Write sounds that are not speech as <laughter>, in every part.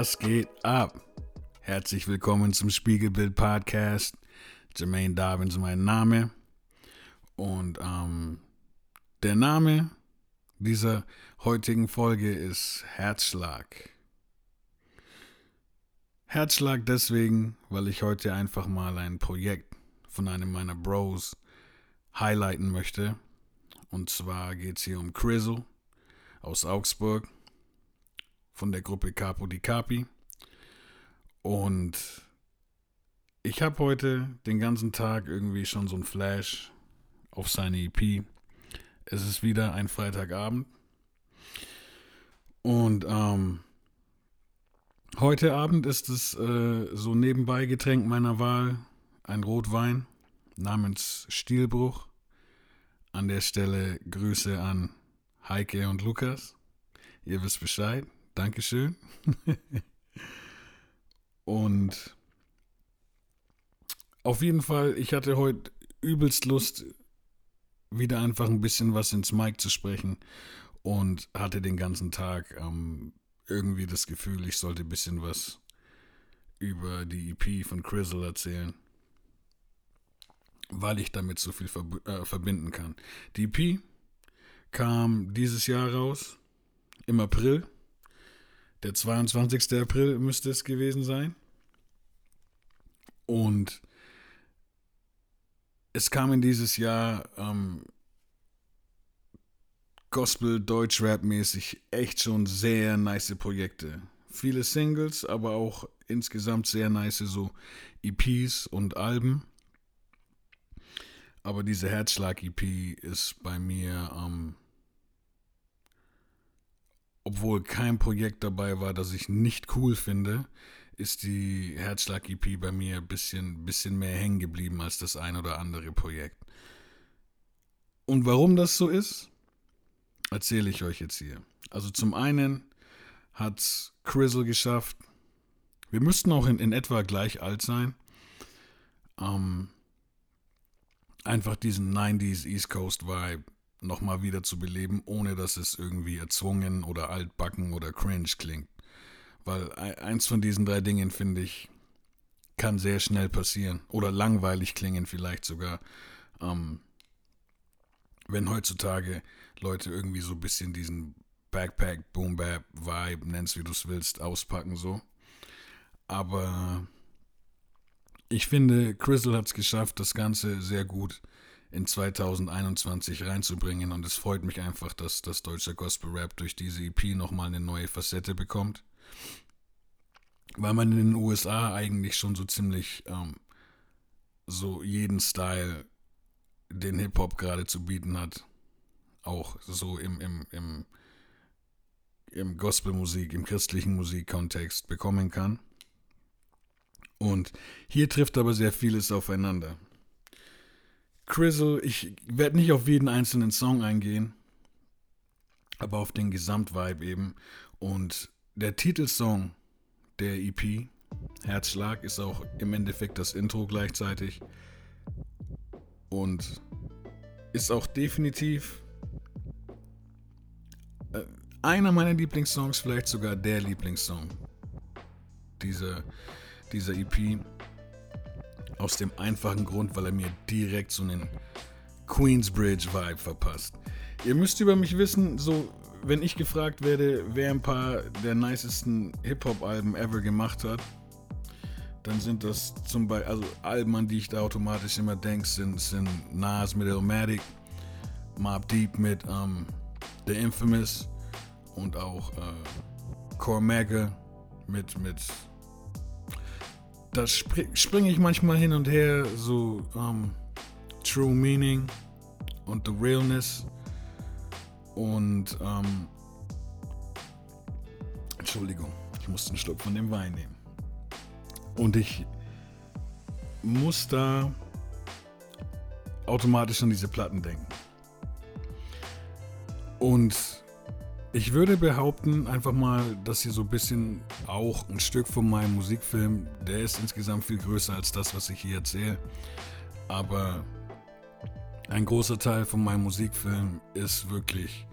Was geht ab? Herzlich willkommen zum Spiegelbild Podcast. Jermaine Darwin ist mein Name. Und ähm, der Name dieser heutigen Folge ist Herzschlag. Herzschlag deswegen, weil ich heute einfach mal ein Projekt von einem meiner Bros highlighten möchte. Und zwar geht es hier um Crizzle aus Augsburg von der Gruppe Capo di Capi. Und ich habe heute den ganzen Tag irgendwie schon so ein Flash auf seine EP. Es ist wieder ein Freitagabend. Und ähm, heute Abend ist es äh, so nebenbei Getränk meiner Wahl ein Rotwein namens Stielbruch. An der Stelle Grüße an Heike und Lukas. Ihr wisst Bescheid. Dankeschön. Und auf jeden Fall, ich hatte heute übelst Lust, wieder einfach ein bisschen was ins Mic zu sprechen und hatte den ganzen Tag ähm, irgendwie das Gefühl, ich sollte ein bisschen was über die EP von Crizzle erzählen, weil ich damit so viel verb äh, verbinden kann. Die EP kam dieses Jahr raus, im April. Der 22. April müsste es gewesen sein. Und es kamen dieses Jahr ähm, Gospel, Deutsch-Rap mäßig echt schon sehr nice Projekte. Viele Singles, aber auch insgesamt sehr nice so EPs und Alben. Aber diese Herzschlag-EP ist bei mir ähm, obwohl kein Projekt dabei war, das ich nicht cool finde, ist die Herzschlag-EP bei mir ein bisschen, bisschen mehr hängen geblieben als das ein oder andere Projekt. Und warum das so ist, erzähle ich euch jetzt hier. Also zum einen hat Crizzle geschafft, wir müssten auch in, in etwa gleich alt sein, ähm, einfach diesen 90s East Coast Vibe nochmal wieder zu beleben, ohne dass es irgendwie erzwungen oder altbacken oder cringe klingt. Weil eins von diesen drei Dingen, finde ich, kann sehr schnell passieren. Oder langweilig klingen vielleicht sogar. Ähm, wenn heutzutage Leute irgendwie so ein bisschen diesen Backpack, Boom Bap Vibe, nennst wie du es willst, auspacken so. Aber ich finde, Crystal hat es geschafft, das Ganze sehr gut in 2021 reinzubringen. Und es freut mich einfach, dass das deutsche Gospel Rap durch diese EP nochmal eine neue Facette bekommt. Weil man in den USA eigentlich schon so ziemlich ähm, so jeden Style, den Hip-Hop gerade zu bieten hat, auch so im, im, im, im Gospelmusik, im christlichen Musikkontext bekommen kann. Und hier trifft aber sehr vieles aufeinander. Crizzle, ich werde nicht auf jeden einzelnen Song eingehen, aber auf den Gesamtvibe eben. Und der Titelsong der EP, Herzschlag, ist auch im Endeffekt das Intro gleichzeitig. Und ist auch definitiv äh, einer meiner Lieblingssongs, vielleicht sogar der Lieblingssong dieser, dieser EP. Aus dem einfachen Grund, weil er mir direkt so einen Queensbridge-Vibe verpasst. Ihr müsst über mich wissen, so, wenn ich gefragt werde, wer ein paar der nicesten Hip-Hop-Alben ever gemacht hat, dann sind das zum Beispiel, also Alben, an die ich da automatisch immer denke, sind, sind Nas mit Illmatic, Mob Deep mit ähm, The Infamous und auch äh, Cormaga mit, mit da springe ich manchmal hin und her, so um, ähm, True Meaning und The Realness und ähm, Entschuldigung, ich musste einen Schluck von dem Wein nehmen. Und ich muss da automatisch an diese Platten denken. Und ich würde behaupten, einfach mal, dass hier so ein bisschen auch ein Stück von meinem Musikfilm, der ist insgesamt viel größer als das, was ich hier erzähle. Aber ein großer Teil von meinem Musikfilm ist wirklich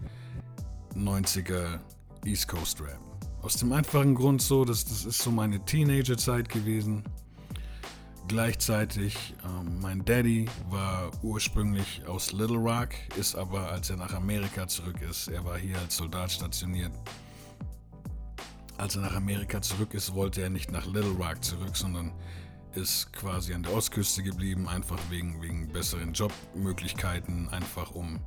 90er East Coast Rap. Aus dem einfachen Grund so, dass das ist so meine Teenagerzeit gewesen. Gleichzeitig, ähm, mein Daddy war ursprünglich aus Little Rock, ist aber, als er nach Amerika zurück ist, er war hier als Soldat stationiert. Als er nach Amerika zurück ist, wollte er nicht nach Little Rock zurück, sondern ist quasi an der Ostküste geblieben, einfach wegen, wegen besseren Jobmöglichkeiten, einfach um.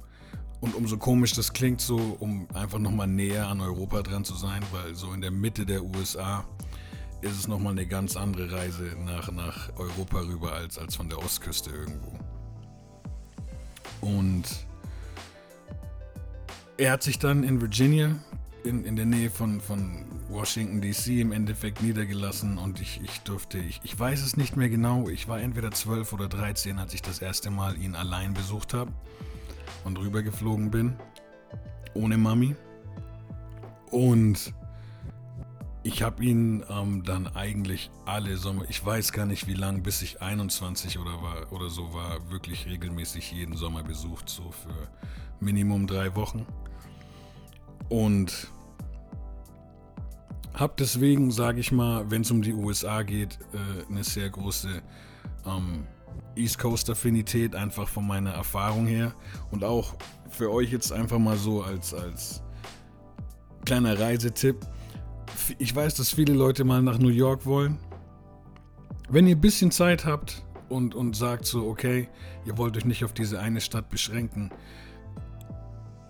Und umso komisch das klingt, so um einfach nochmal näher an Europa dran zu sein, weil so in der Mitte der USA ist es nochmal eine ganz andere Reise nach, nach Europa rüber als, als von der Ostküste irgendwo. Und er hat sich dann in Virginia, in, in der Nähe von, von Washington DC im Endeffekt niedergelassen und ich, ich durfte, ich, ich weiß es nicht mehr genau, ich war entweder 12 oder 13, als ich das erste Mal ihn allein besucht habe und rübergeflogen bin, ohne Mami. Und ich habe ihn ähm, dann eigentlich alle Sommer, ich weiß gar nicht wie lange, bis ich 21 oder, war, oder so war, wirklich regelmäßig jeden Sommer besucht, so für Minimum drei Wochen. Und habe deswegen, sage ich mal, wenn es um die USA geht, äh, eine sehr große ähm, East Coast Affinität, einfach von meiner Erfahrung her. Und auch für euch jetzt einfach mal so als, als kleiner Reisetipp ich weiß, dass viele Leute mal nach New York wollen. Wenn ihr ein bisschen Zeit habt und, und sagt so, okay, ihr wollt euch nicht auf diese eine Stadt beschränken.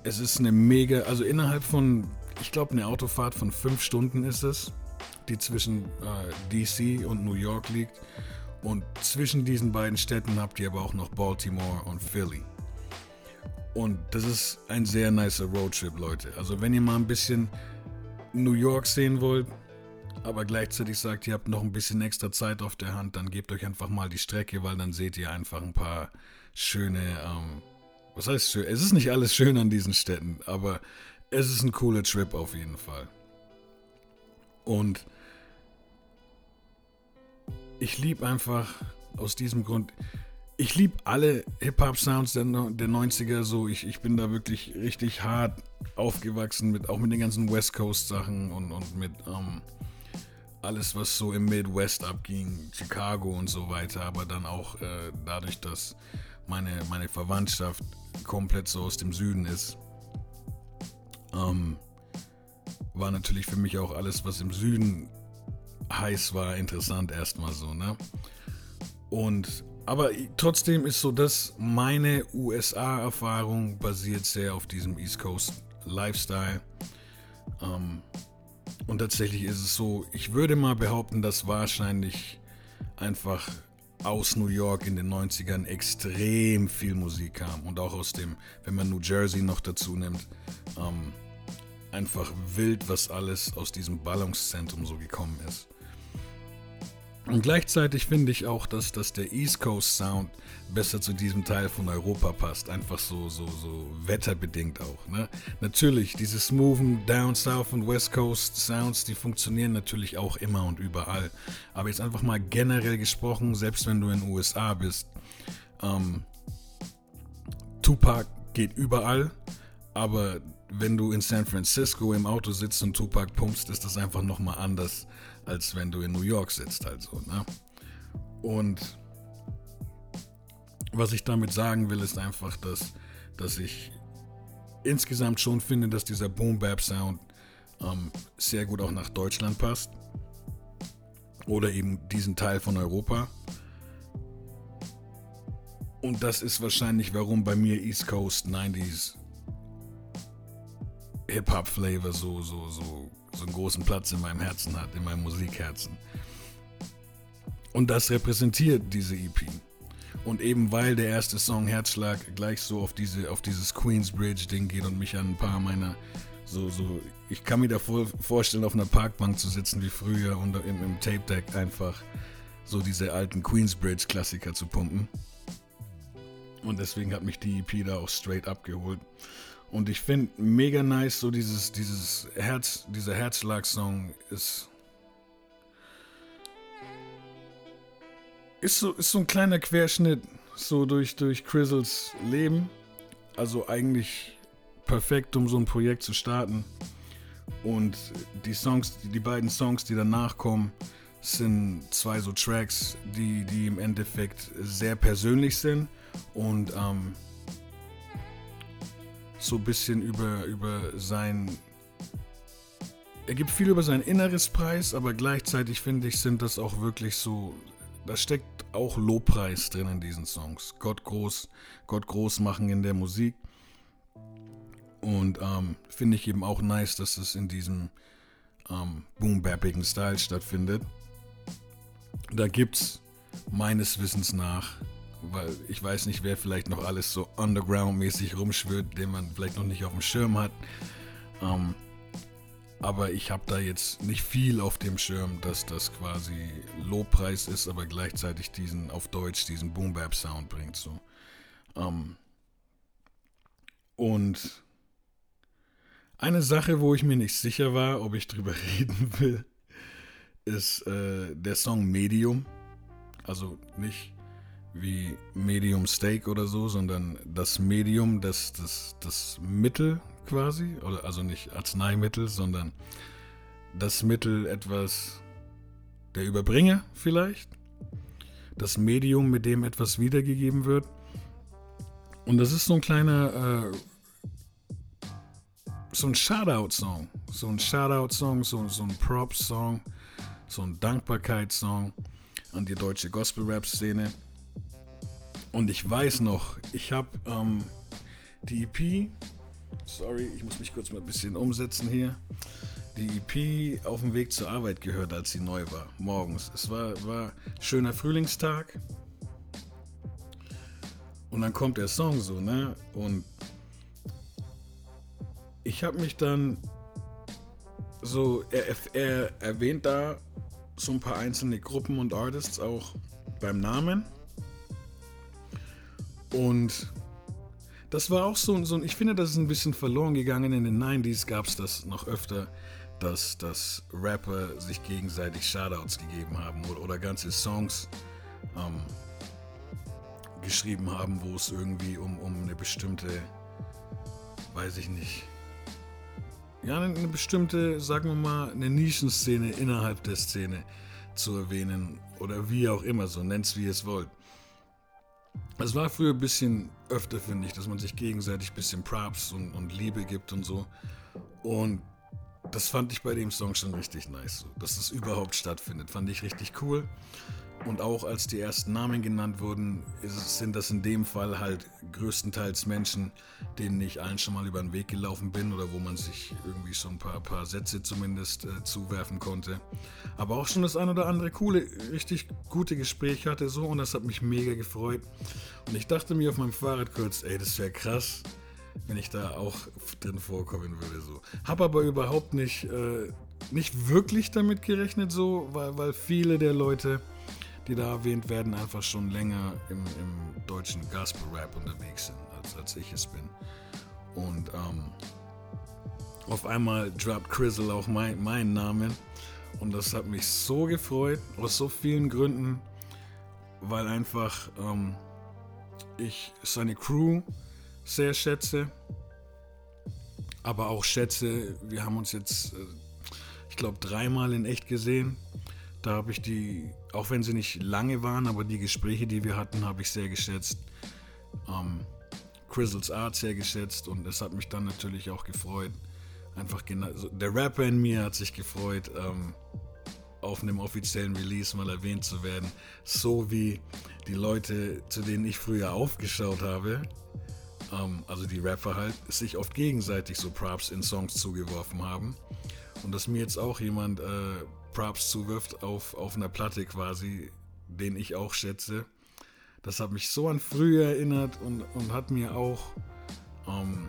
Es ist eine mega, also innerhalb von, ich glaube, eine Autofahrt von fünf Stunden ist es, die zwischen äh, DC und New York liegt. Und zwischen diesen beiden Städten habt ihr aber auch noch Baltimore und Philly. Und das ist ein sehr nicer Roadtrip, Leute. Also wenn ihr mal ein bisschen New York sehen wollt, aber gleichzeitig sagt, ihr habt noch ein bisschen extra Zeit auf der Hand, dann gebt euch einfach mal die Strecke, weil dann seht ihr einfach ein paar schöne, ähm, was heißt schön? Es ist nicht alles schön an diesen Städten, aber es ist ein cooler Trip auf jeden Fall. Und ich liebe einfach aus diesem Grund, ich liebe alle Hip-Hop-Sounds der, der 90er so. Ich, ich bin da wirklich richtig hart aufgewachsen, mit, auch mit den ganzen West Coast-Sachen und, und mit ähm, alles, was so im Midwest abging, Chicago und so weiter. Aber dann auch äh, dadurch, dass meine, meine Verwandtschaft komplett so aus dem Süden ist, ähm, war natürlich für mich auch alles, was im Süden heiß war, interessant erstmal so, ne? Und aber trotzdem ist so, dass meine USA-Erfahrung basiert sehr auf diesem East Coast Lifestyle. Ähm, und tatsächlich ist es so, ich würde mal behaupten, dass wahrscheinlich einfach aus New York in den 90ern extrem viel Musik kam. Und auch aus dem, wenn man New Jersey noch dazu nimmt, ähm, einfach wild, was alles aus diesem Ballungszentrum so gekommen ist. Und gleichzeitig finde ich auch, dass, dass der East Coast Sound besser zu diesem Teil von Europa passt. Einfach so, so, so wetterbedingt auch. Ne? Natürlich, diese smoothen Down South und West Coast Sounds, die funktionieren natürlich auch immer und überall. Aber jetzt einfach mal generell gesprochen, selbst wenn du in den USA bist, ähm, Tupac geht überall, aber wenn du in San Francisco im Auto sitzt und Tupac pumpst, ist das einfach nochmal anders als wenn du in New York sitzt, also. Ne? Und was ich damit sagen will, ist einfach, dass, dass ich insgesamt schon finde, dass dieser Boom Bap Sound ähm, sehr gut auch nach Deutschland passt. Oder eben diesen Teil von Europa. Und das ist wahrscheinlich, warum bei mir East Coast 90s Hip-Hop-Flavor so, so, so so einen großen Platz in meinem Herzen hat, in meinem Musikherzen. Und das repräsentiert diese EP. Und eben weil der erste Song Herzschlag gleich so auf, diese, auf dieses Queensbridge-Ding geht und mich an ein paar meiner so, so, ich kann mir da vorstellen, auf einer Parkbank zu sitzen wie früher und im, im Tape Deck einfach so diese alten Queensbridge-Klassiker zu pumpen. Und deswegen hat mich die EP da auch straight abgeholt. Und ich finde mega nice, so dieses, dieses Herz, dieser Herzschlag-Song ist. Ist so, ist so ein kleiner Querschnitt so durch, durch Crizzles Leben. Also eigentlich perfekt, um so ein Projekt zu starten. Und die Songs, die beiden Songs, die danach kommen, sind zwei so Tracks, die, die im Endeffekt sehr persönlich sind und ähm, so ein bisschen über, über sein. Er gibt viel über sein inneres Preis, aber gleichzeitig finde ich, sind das auch wirklich so. Da steckt auch Lobpreis drin in diesen Songs. Gott groß, Gott groß machen in der Musik. Und ähm, finde ich eben auch nice, dass es in diesem ähm, boom-bappigen Style stattfindet. Da gibt's meines Wissens nach, weil ich weiß nicht, wer vielleicht noch alles so underground-mäßig rumschwirrt, den man vielleicht noch nicht auf dem Schirm hat. Ähm, aber ich habe da jetzt nicht viel auf dem Schirm, dass das quasi Lobpreis ist, aber gleichzeitig diesen auf Deutsch diesen Boom Bap Sound bringt so. Ähm, und eine Sache, wo ich mir nicht sicher war, ob ich drüber <laughs> reden will, ist äh, der Song Medium. Also nicht wie Medium Steak oder so, sondern das Medium, das, das, das Mittel quasi. Oder also nicht Arzneimittel, sondern das Mittel etwas der Überbringer vielleicht. Das Medium, mit dem etwas wiedergegeben wird. Und das ist so ein kleiner äh, so ein Shoutout-Song. So ein Shoutout-Song, so, so ein Prop-Song, so ein Dankbarkeitssong an die deutsche Gospel-Rap-Szene. Und ich weiß noch, ich habe ähm, die EP, sorry, ich muss mich kurz mal ein bisschen umsetzen hier, die EP auf dem Weg zur Arbeit gehört, als sie neu war, morgens. Es war, war schöner Frühlingstag. Und dann kommt der Song so, ne? Und ich habe mich dann so, er, er, erwähnt da so ein paar einzelne Gruppen und Artists auch beim Namen. Und das war auch so, so ich finde, das ist ein bisschen verloren gegangen. In den 90s gab es das noch öfter, dass, dass Rapper sich gegenseitig Shoutouts gegeben haben oder, oder ganze Songs ähm, geschrieben haben, wo es irgendwie um, um eine bestimmte, weiß ich nicht, ja, eine bestimmte, sagen wir mal, eine Nischenszene innerhalb der Szene zu erwähnen oder wie auch immer, so nennt es wie ihr es wollt. Es war früher ein bisschen öfter, finde ich, dass man sich gegenseitig ein bisschen Props und, und, Liebe gibt und so. Und das fand ich bei dem Song schon richtig nice. Dass das überhaupt stattfindet, fand ich richtig cool. Und auch als die ersten Namen genannt wurden, sind das in dem Fall halt größtenteils Menschen, denen ich allen schon mal über den Weg gelaufen bin oder wo man sich irgendwie schon ein paar, paar Sätze zumindest äh, zuwerfen konnte. Aber auch schon das ein oder andere coole, richtig gute Gespräch hatte so und das hat mich mega gefreut. Und ich dachte mir auf meinem Fahrrad kurz, ey, das wäre krass, wenn ich da auch drin vorkommen würde. So. Hab aber überhaupt nicht, äh, nicht wirklich damit gerechnet, so, weil, weil viele der Leute die da erwähnt werden, einfach schon länger im, im deutschen Gospel-Rap unterwegs sind, als, als ich es bin. Und ähm, auf einmal droppt Crizzle auch mein, meinen Namen. Und das hat mich so gefreut, aus so vielen Gründen, weil einfach ähm, ich seine Crew sehr schätze, aber auch schätze, wir haben uns jetzt, äh, ich glaube, dreimal in echt gesehen. Da habe ich die, auch wenn sie nicht lange waren, aber die Gespräche, die wir hatten, habe ich sehr geschätzt. Ähm, Crizzles Art sehr geschätzt und es hat mich dann natürlich auch gefreut. Einfach genau, der Rapper in mir hat sich gefreut, ähm, auf einem offiziellen Release mal erwähnt zu werden. So wie die Leute, zu denen ich früher aufgeschaut habe, ähm, also die Rapper halt, sich oft gegenseitig so Props in Songs zugeworfen haben. Und dass mir jetzt auch jemand äh, Props zuwirft auf, auf einer Platte quasi, den ich auch schätze. Das hat mich so an früher erinnert und, und hat mir auch, ähm,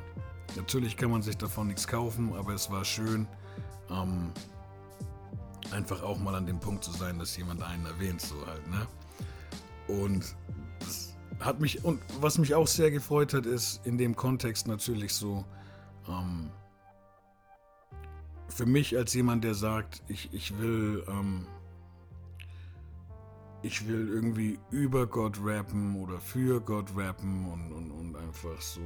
natürlich kann man sich davon nichts kaufen, aber es war schön, ähm, einfach auch mal an dem Punkt zu sein, dass jemand einen erwähnt, so halt, ne? Und das hat mich, und was mich auch sehr gefreut hat, ist in dem Kontext natürlich so, ähm, für mich als jemand, der sagt, ich, ich will, ähm, ich will irgendwie über Gott rappen oder für Gott rappen und, und, und einfach so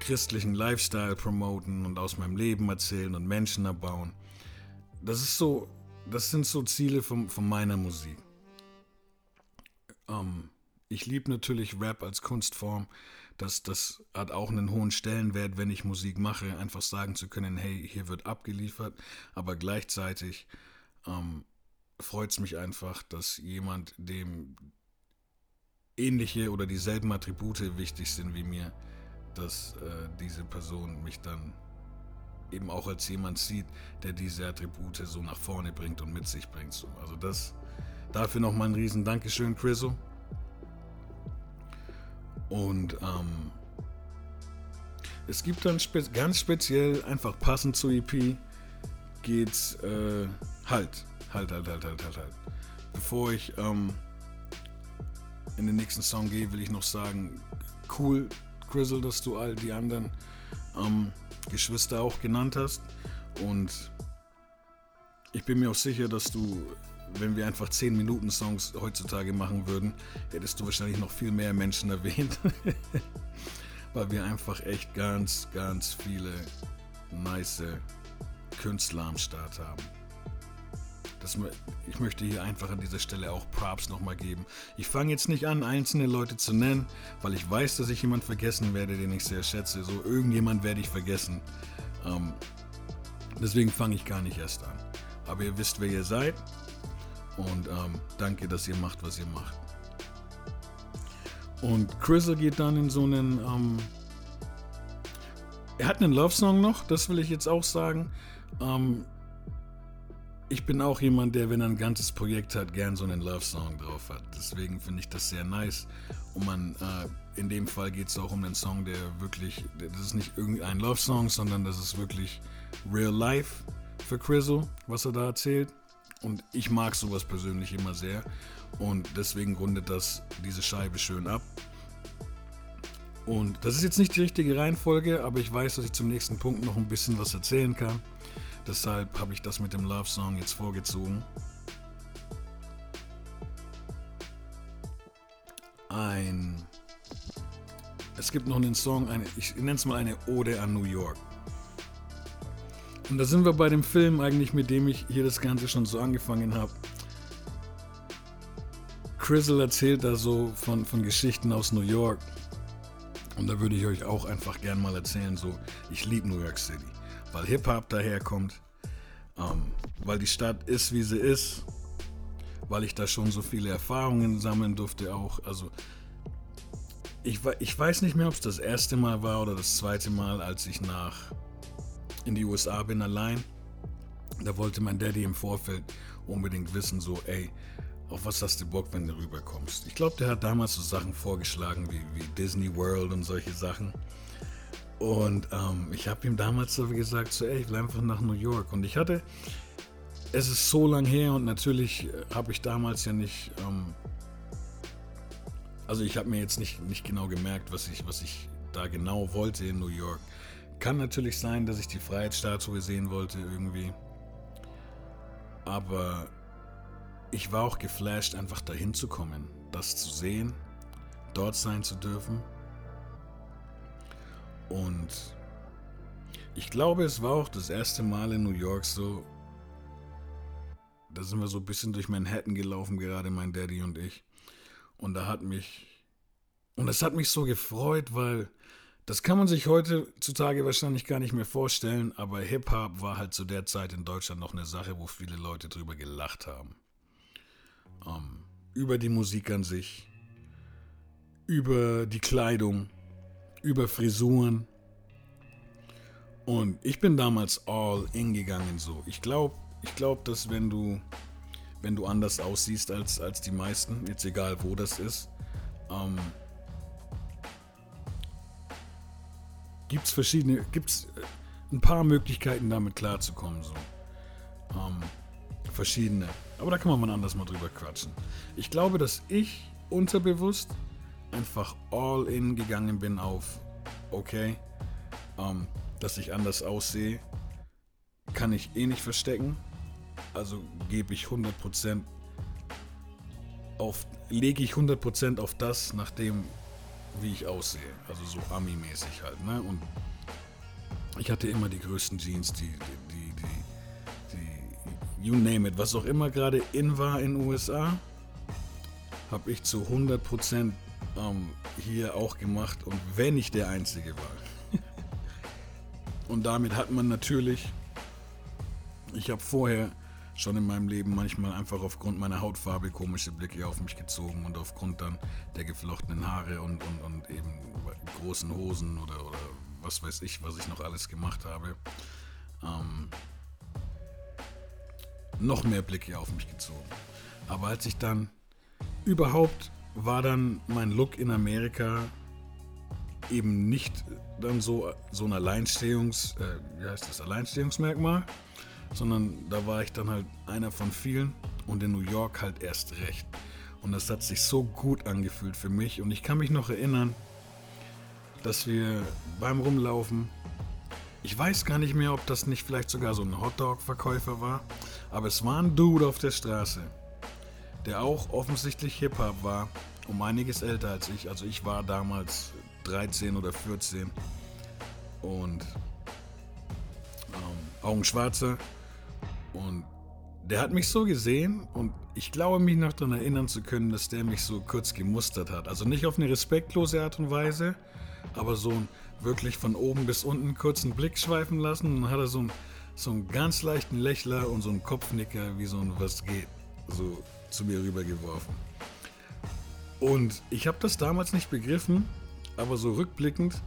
christlichen Lifestyle promoten und aus meinem Leben erzählen und Menschen erbauen. Das ist so, das sind so Ziele von, von meiner Musik. Ähm, ich liebe natürlich Rap als Kunstform. Das, das hat auch einen hohen Stellenwert, wenn ich Musik mache, einfach sagen zu können, hey, hier wird abgeliefert. Aber gleichzeitig ähm, freut es mich einfach, dass jemand, dem ähnliche oder dieselben Attribute wichtig sind wie mir, dass äh, diese Person mich dann eben auch als jemand sieht, der diese Attribute so nach vorne bringt und mit sich bringt. So. Also das dafür nochmal ein riesen Dankeschön, Chriso. Und ähm, es gibt dann spe ganz speziell, einfach passend zu EP, geht's äh, halt, halt, halt, halt, halt, halt, halt. Bevor ich ähm, in den nächsten Song gehe, will ich noch sagen, cool, Grizzle, dass du all die anderen ähm, Geschwister auch genannt hast. Und ich bin mir auch sicher, dass du, wenn wir einfach 10 Minuten Songs heutzutage machen würden, hättest du wahrscheinlich noch viel mehr Menschen erwähnt. <laughs> Weil wir einfach echt ganz, ganz viele nice Künstler am Start haben. Das, ich möchte hier einfach an dieser Stelle auch Props nochmal geben. Ich fange jetzt nicht an, einzelne Leute zu nennen, weil ich weiß, dass ich jemanden vergessen werde, den ich sehr schätze. So irgendjemand werde ich vergessen. Ähm, deswegen fange ich gar nicht erst an. Aber ihr wisst, wer ihr seid. Und ähm, danke, dass ihr macht, was ihr macht. Und Chrisel geht dann in so einen. Ähm, er hat einen Love-Song noch, das will ich jetzt auch sagen. Ähm, ich bin auch jemand, der, wenn er ein ganzes Projekt hat, gern so einen Love-Song drauf hat. Deswegen finde ich das sehr nice. Und man, äh, in dem Fall geht es auch um einen Song, der wirklich, das ist nicht irgendein Love-Song, sondern das ist wirklich real life für Chriso, was er da erzählt. Und ich mag sowas persönlich immer sehr. Und deswegen rundet das diese Scheibe schön ab. Und das ist jetzt nicht die richtige Reihenfolge, aber ich weiß, dass ich zum nächsten Punkt noch ein bisschen was erzählen kann. Deshalb habe ich das mit dem Love Song jetzt vorgezogen. Ein. Es gibt noch einen Song, eine, ich nenne es mal eine Ode an New York. Und da sind wir bei dem Film eigentlich, mit dem ich hier das Ganze schon so angefangen habe. Crizzle erzählt da so von, von Geschichten aus New York. Und da würde ich euch auch einfach gern mal erzählen, so, ich liebe New York City weil Hip-Hop daherkommt, ähm, weil die Stadt ist, wie sie ist, weil ich da schon so viele Erfahrungen sammeln durfte auch. Also ich, ich weiß nicht mehr, ob es das erste Mal war oder das zweite Mal, als ich nach in die USA bin allein. Da wollte mein Daddy im Vorfeld unbedingt wissen, so, ey, auf was hast du Bock, wenn du rüberkommst? Ich glaube, der hat damals so Sachen vorgeschlagen wie, wie Disney World und solche Sachen. Und ähm, ich habe ihm damals so gesagt, so, ey, ich will einfach nach New York. Und ich hatte, es ist so lang her und natürlich äh, habe ich damals ja nicht, ähm, also ich habe mir jetzt nicht, nicht genau gemerkt, was ich, was ich da genau wollte in New York. Kann natürlich sein, dass ich die Freiheitsstatue sehen wollte irgendwie. Aber ich war auch geflasht, einfach dahin zu kommen, das zu sehen, dort sein zu dürfen. Und ich glaube, es war auch das erste Mal in New York so. Da sind wir so ein bisschen durch Manhattan gelaufen, gerade mein Daddy und ich. Und da hat mich. Und das hat mich so gefreut, weil das kann man sich heutzutage wahrscheinlich gar nicht mehr vorstellen, aber Hip-Hop war halt zu der Zeit in Deutschland noch eine Sache, wo viele Leute drüber gelacht haben. Ähm, über die Musik an sich, über die Kleidung, über Frisuren. Und ich bin damals all in gegangen so. Ich glaube, ich glaube, dass wenn du, wenn du anders aussiehst als, als die meisten, jetzt egal wo das ist, ähm, gibt es verschiedene, gibt es äh, ein paar Möglichkeiten damit klarzukommen so. Ähm, verschiedene. Aber da kann man mal anders mal drüber quatschen. Ich glaube, dass ich unterbewusst einfach all in gegangen bin auf, okay, ähm, dass ich anders aussehe, kann ich eh nicht verstecken. Also gebe ich 100% auf, lege ich 100% auf das, nachdem wie ich aussehe. Also so Ami-mäßig halt, ne? Und ich hatte immer die größten Jeans, die, die, die, die, you name it, was auch immer gerade in war in den USA, habe ich zu 100% ähm, hier auch gemacht und wenn ich der Einzige war. <laughs> und damit hat man natürlich, ich habe vorher schon in meinem Leben manchmal einfach aufgrund meiner Hautfarbe komische Blicke auf mich gezogen und aufgrund dann der geflochtenen Haare und, und, und eben großen Hosen oder, oder was weiß ich, was ich noch alles gemacht habe, ähm, noch mehr Blicke auf mich gezogen. Aber als ich dann überhaupt war dann mein Look in Amerika eben nicht dann so, so ein Alleinstehungs, äh, wie heißt das, Alleinstehungsmerkmal, sondern da war ich dann halt einer von vielen und in New York halt erst recht. Und das hat sich so gut angefühlt für mich und ich kann mich noch erinnern, dass wir beim Rumlaufen, ich weiß gar nicht mehr, ob das nicht vielleicht sogar so ein Hotdog-Verkäufer war, aber es war ein Dude auf der Straße, der auch offensichtlich Hip-Hop war, um einiges älter als ich. Also ich war damals 13 oder 14 und ähm, Augenschwarze und der hat mich so gesehen und ich glaube mich noch daran erinnern zu können, dass der mich so kurz gemustert hat. Also nicht auf eine respektlose Art und Weise, aber so ein wirklich von oben bis unten kurzen Blick schweifen lassen. Und dann hat er so einen, so einen ganz leichten Lächler und so einen Kopfnicker, wie so ein Was geht, so zu mir rübergeworfen. Und ich habe das damals nicht begriffen, aber so rückblickend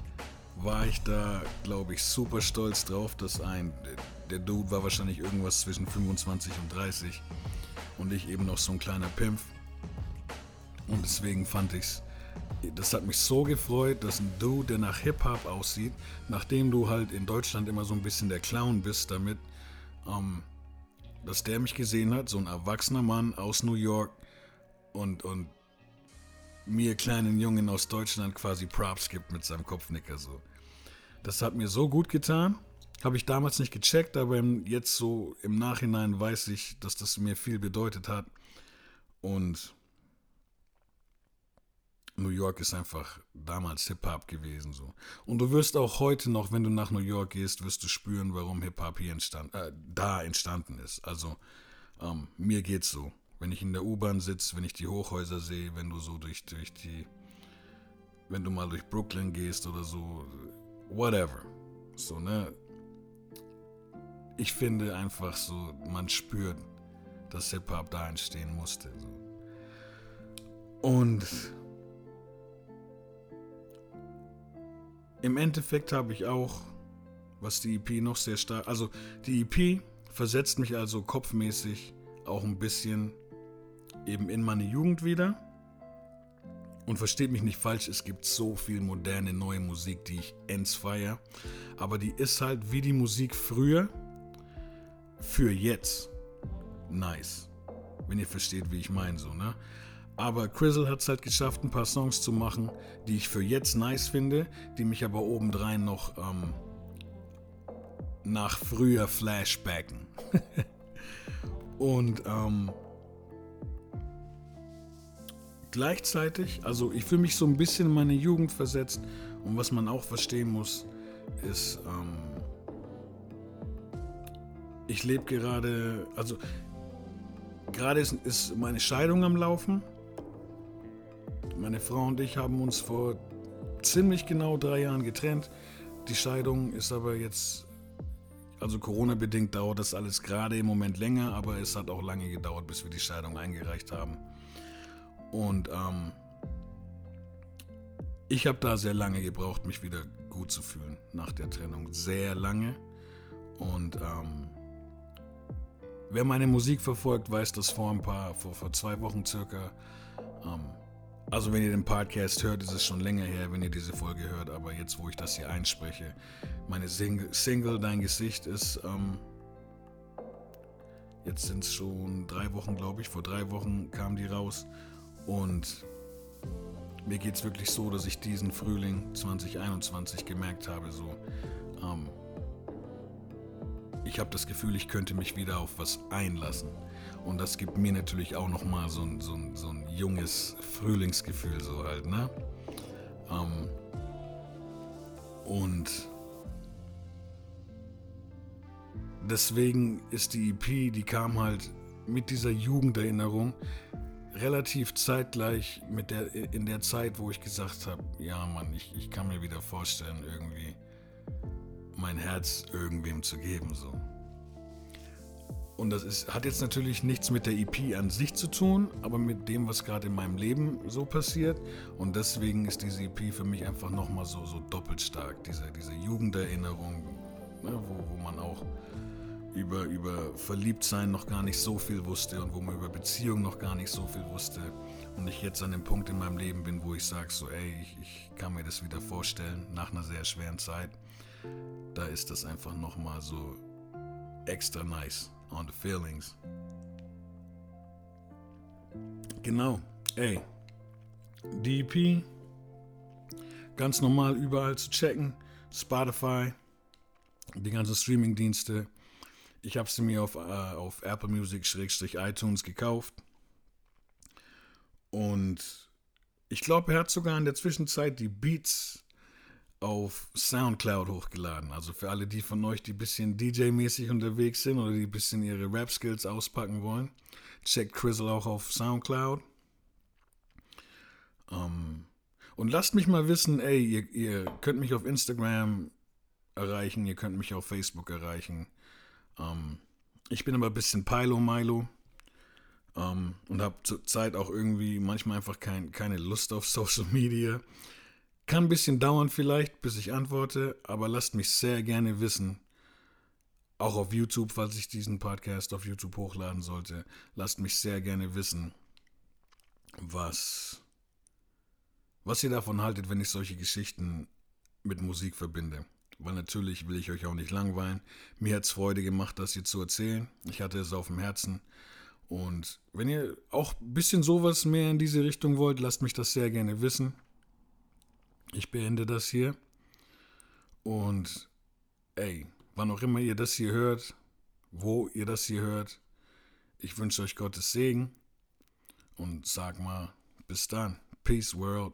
war ich da, glaube ich, super stolz drauf, dass ein, der Dude war wahrscheinlich irgendwas zwischen 25 und 30 und ich eben noch so ein kleiner Pimpf. Und deswegen fand ich's, das hat mich so gefreut, dass ein Dude, der nach Hip-Hop aussieht, nachdem du halt in Deutschland immer so ein bisschen der Clown bist damit, ähm, dass der mich gesehen hat, so ein erwachsener Mann aus New York und, und mir kleinen Jungen aus Deutschland quasi Props gibt mit seinem Kopfnicker so. Das hat mir so gut getan. Habe ich damals nicht gecheckt, aber jetzt so im Nachhinein weiß ich, dass das mir viel bedeutet hat. Und New York ist einfach damals Hip-Hop gewesen. So. Und du wirst auch heute noch, wenn du nach New York gehst, wirst du spüren, warum Hip-Hop hier entstand, äh, da entstanden ist. Also ähm, mir geht's so. Wenn ich in der U-Bahn sitze, wenn ich die Hochhäuser sehe, wenn du so durch, durch die, wenn du mal durch Brooklyn gehst oder so, whatever. So, ne? Ich finde einfach so, man spürt, dass Hip-Hop da entstehen musste. So. Und Im Endeffekt habe ich auch, was die EP noch sehr stark, also die EP versetzt mich also kopfmäßig auch ein bisschen eben in meine Jugend wieder. Und versteht mich nicht falsch, es gibt so viel moderne neue Musik, die ich ends feier. Aber die ist halt wie die Musik früher für jetzt nice. Wenn ihr versteht, wie ich meine, so, ne? Aber Crizzle hat es halt geschafft, ein paar Songs zu machen, die ich für jetzt nice finde, die mich aber obendrein noch ähm, nach früher flashbacken. <laughs> Und ähm, gleichzeitig, also ich fühle mich so ein bisschen in meine Jugend versetzt und was man auch verstehen muss, ist, ähm, ich lebe gerade, also gerade ist, ist meine Scheidung am Laufen meine Frau und ich haben uns vor ziemlich genau drei Jahren getrennt. Die Scheidung ist aber jetzt, also Corona-bedingt dauert das alles gerade im Moment länger, aber es hat auch lange gedauert, bis wir die Scheidung eingereicht haben. Und ähm, ich habe da sehr lange gebraucht, mich wieder gut zu fühlen nach der Trennung. Sehr lange. Und ähm, wer meine Musik verfolgt, weiß, dass vor ein paar, vor, vor zwei Wochen circa, ähm, also wenn ihr den Podcast hört, ist es schon länger her, wenn ihr diese Folge hört, aber jetzt, wo ich das hier einspreche, meine Sing Single Dein Gesicht ist, ähm, jetzt sind es schon drei Wochen, glaube ich, vor drei Wochen kam die raus und mir geht es wirklich so, dass ich diesen Frühling 2021 gemerkt habe, so, ähm, ich habe das Gefühl, ich könnte mich wieder auf was einlassen. Und das gibt mir natürlich auch nochmal so ein, so, ein, so ein junges Frühlingsgefühl, so halt, ne? Ähm, und deswegen ist die EP, die kam halt mit dieser Jugenderinnerung relativ zeitgleich mit der, in der Zeit, wo ich gesagt habe, ja Mann, ich, ich kann mir wieder vorstellen, irgendwie mein Herz irgendwem zu geben. So. Und das ist, hat jetzt natürlich nichts mit der EP an sich zu tun, aber mit dem, was gerade in meinem Leben so passiert. Und deswegen ist diese EP für mich einfach nochmal so, so doppelt stark. Diese, diese Jugenderinnerung, ne, wo, wo man auch über, über Verliebtsein noch gar nicht so viel wusste und wo man über Beziehungen noch gar nicht so viel wusste. Und ich jetzt an dem Punkt in meinem Leben bin, wo ich sage, so, ey, ich, ich kann mir das wieder vorstellen, nach einer sehr schweren Zeit. Da ist das einfach nochmal so extra nice on the feelings. Genau, ey, die ganz normal überall zu checken, Spotify, die ganzen Streaming-Dienste, ich habe sie mir auf, äh, auf Apple Music-iTunes gekauft. Und ich glaube, er hat sogar in der Zwischenzeit die Beats auf Soundcloud hochgeladen. Also für alle die von euch, die ein bisschen DJ-mäßig unterwegs sind oder die ein bisschen ihre Rap-Skills auspacken wollen, checkt Crizzle auch auf Soundcloud. Um, ähm, und lasst mich mal wissen, ey, ihr, ihr könnt mich auf Instagram erreichen, ihr könnt mich auf Facebook erreichen. Ähm, ich bin aber ein bisschen Pilo-Milo ähm, und habe zurzeit auch irgendwie manchmal einfach kein, keine Lust auf Social Media. Kann ein bisschen dauern vielleicht, bis ich antworte, aber lasst mich sehr gerne wissen, auch auf YouTube, falls ich diesen Podcast auf YouTube hochladen sollte, lasst mich sehr gerne wissen, was, was ihr davon haltet, wenn ich solche Geschichten mit Musik verbinde. Weil natürlich will ich euch auch nicht langweilen. Mir hat es Freude gemacht, das hier zu erzählen. Ich hatte es auf dem Herzen. Und wenn ihr auch ein bisschen sowas mehr in diese Richtung wollt, lasst mich das sehr gerne wissen. Ich beende das hier. Und ey, wann auch immer ihr das hier hört, wo ihr das hier hört, ich wünsche euch Gottes Segen und sag mal, bis dann. Peace, World.